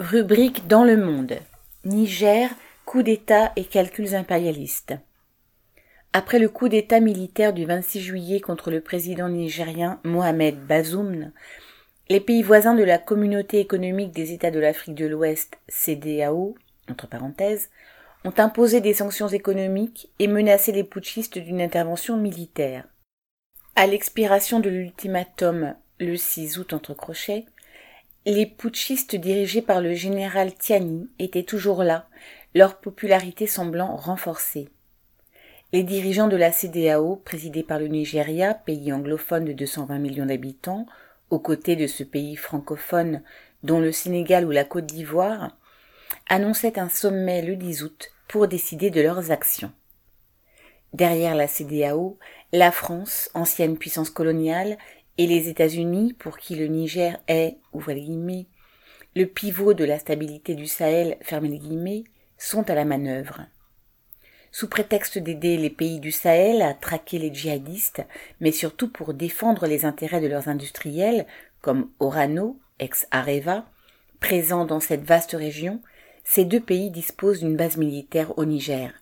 Rubrique dans le monde. Niger, coup d'État et calculs impérialistes. Après le coup d'État militaire du 26 juillet contre le président nigérien Mohamed Bazoum, les pays voisins de la Communauté économique des États de l'Afrique de l'Ouest, CDAO, entre parenthèses, ont imposé des sanctions économiques et menacé les putschistes d'une intervention militaire. À l'expiration de l'ultimatum le 6 août entre crochets, les putschistes dirigés par le général Tiani étaient toujours là, leur popularité semblant renforcée. Les dirigeants de la CDAO, présidés par le Nigeria, pays anglophone de 220 millions d'habitants, aux côtés de ce pays francophone dont le Sénégal ou la Côte d'Ivoire, annonçaient un sommet le 10 août pour décider de leurs actions. Derrière la CDAO, la France, ancienne puissance coloniale, et les États-Unis, pour qui le Niger est, ouvrez les guillemets, le pivot de la stabilité du Sahel, fermez les guillemets, sont à la manœuvre. Sous prétexte d'aider les pays du Sahel à traquer les djihadistes, mais surtout pour défendre les intérêts de leurs industriels, comme Orano, ex-Areva, présents dans cette vaste région, ces deux pays disposent d'une base militaire au Niger.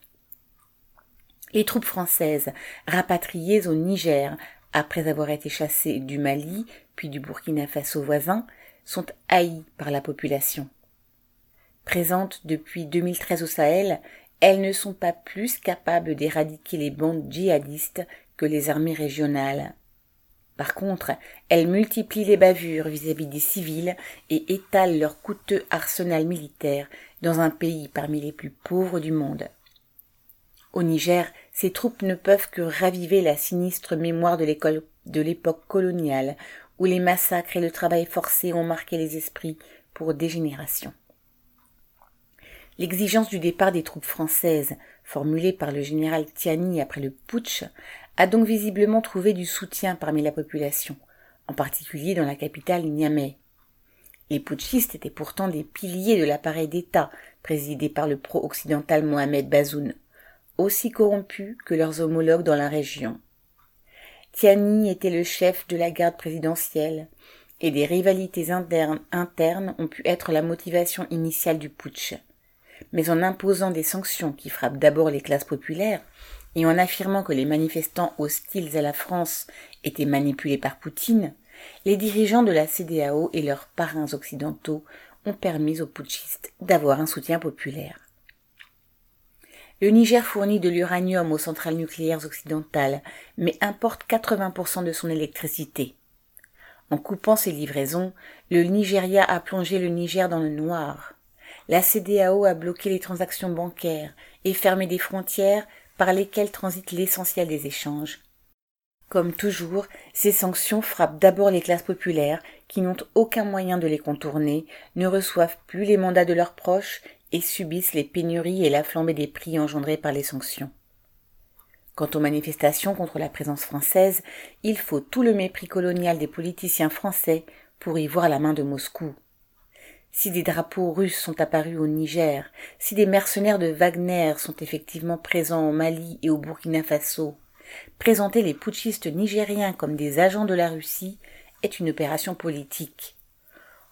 Les troupes françaises, rapatriées au Niger après avoir été chassés du Mali, puis du Burkina Faso voisin, sont haïs par la population. Présentes depuis 2013 au Sahel, elles ne sont pas plus capables d'éradiquer les bandes djihadistes que les armées régionales. Par contre, elles multiplient les bavures vis-à-vis des civils et étalent leur coûteux arsenal militaire dans un pays parmi les plus pauvres du monde. Au Niger, ces troupes ne peuvent que raviver la sinistre mémoire de l'époque coloniale, où les massacres et le travail forcé ont marqué les esprits pour des générations. L'exigence du départ des troupes françaises, formulée par le général Tiani après le putsch, a donc visiblement trouvé du soutien parmi la population, en particulier dans la capitale Niamey. Les putschistes étaient pourtant des piliers de l'appareil d'État, présidé par le pro-occidental Mohamed Bazoun aussi corrompus que leurs homologues dans la région. Tiani était le chef de la garde présidentielle, et des rivalités internes, ont pu être la motivation initiale du putsch. Mais en imposant des sanctions qui frappent d'abord les classes populaires, et en affirmant que les manifestants hostiles à la France étaient manipulés par Poutine, les dirigeants de la CDAO et leurs parrains occidentaux ont permis aux putschistes d'avoir un soutien populaire. Le Niger fournit de l'uranium aux centrales nucléaires occidentales, mais importe 80% de son électricité. En coupant ses livraisons, le Nigeria a plongé le Niger dans le noir. La CDAO a bloqué les transactions bancaires et fermé des frontières par lesquelles transite l'essentiel des échanges. Comme toujours, ces sanctions frappent d'abord les classes populaires qui n'ont aucun moyen de les contourner, ne reçoivent plus les mandats de leurs proches et subissent les pénuries et la flambée des prix engendrés par les sanctions. Quant aux manifestations contre la présence française, il faut tout le mépris colonial des politiciens français pour y voir la main de Moscou. Si des drapeaux russes sont apparus au Niger, si des mercenaires de Wagner sont effectivement présents au Mali et au Burkina Faso, présenter les putschistes nigériens comme des agents de la Russie est une opération politique.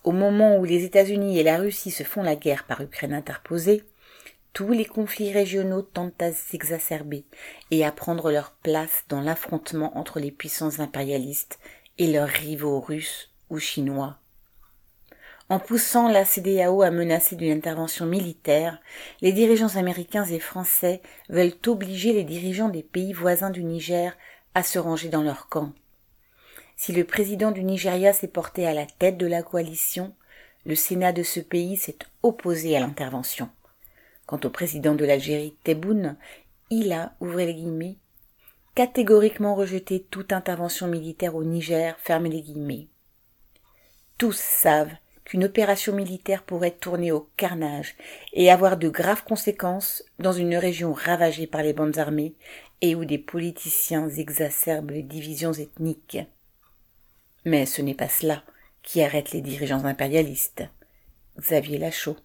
Au moment où les États-Unis et la Russie se font la guerre par Ukraine interposée, tous les conflits régionaux tendent à s'exacerber et à prendre leur place dans l'affrontement entre les puissances impérialistes et leurs rivaux russes ou chinois. En poussant la CDAO à menacer d'une intervention militaire, les dirigeants américains et français veulent obliger les dirigeants des pays voisins du Niger à se ranger dans leur camp. Si le président du Nigeria s'est porté à la tête de la coalition, le Sénat de ce pays s'est opposé à l'intervention. Quant au président de l'Algérie, Tebboune, il a, ouvrez les guillemets, catégoriquement rejeté toute intervention militaire au Niger, fermez les guillemets. Tous savent qu'une opération militaire pourrait tourner au carnage et avoir de graves conséquences dans une région ravagée par les bandes armées et où des politiciens exacerbent les divisions ethniques. Mais ce n'est pas cela qui arrête les dirigeants impérialistes. Xavier Lachaud.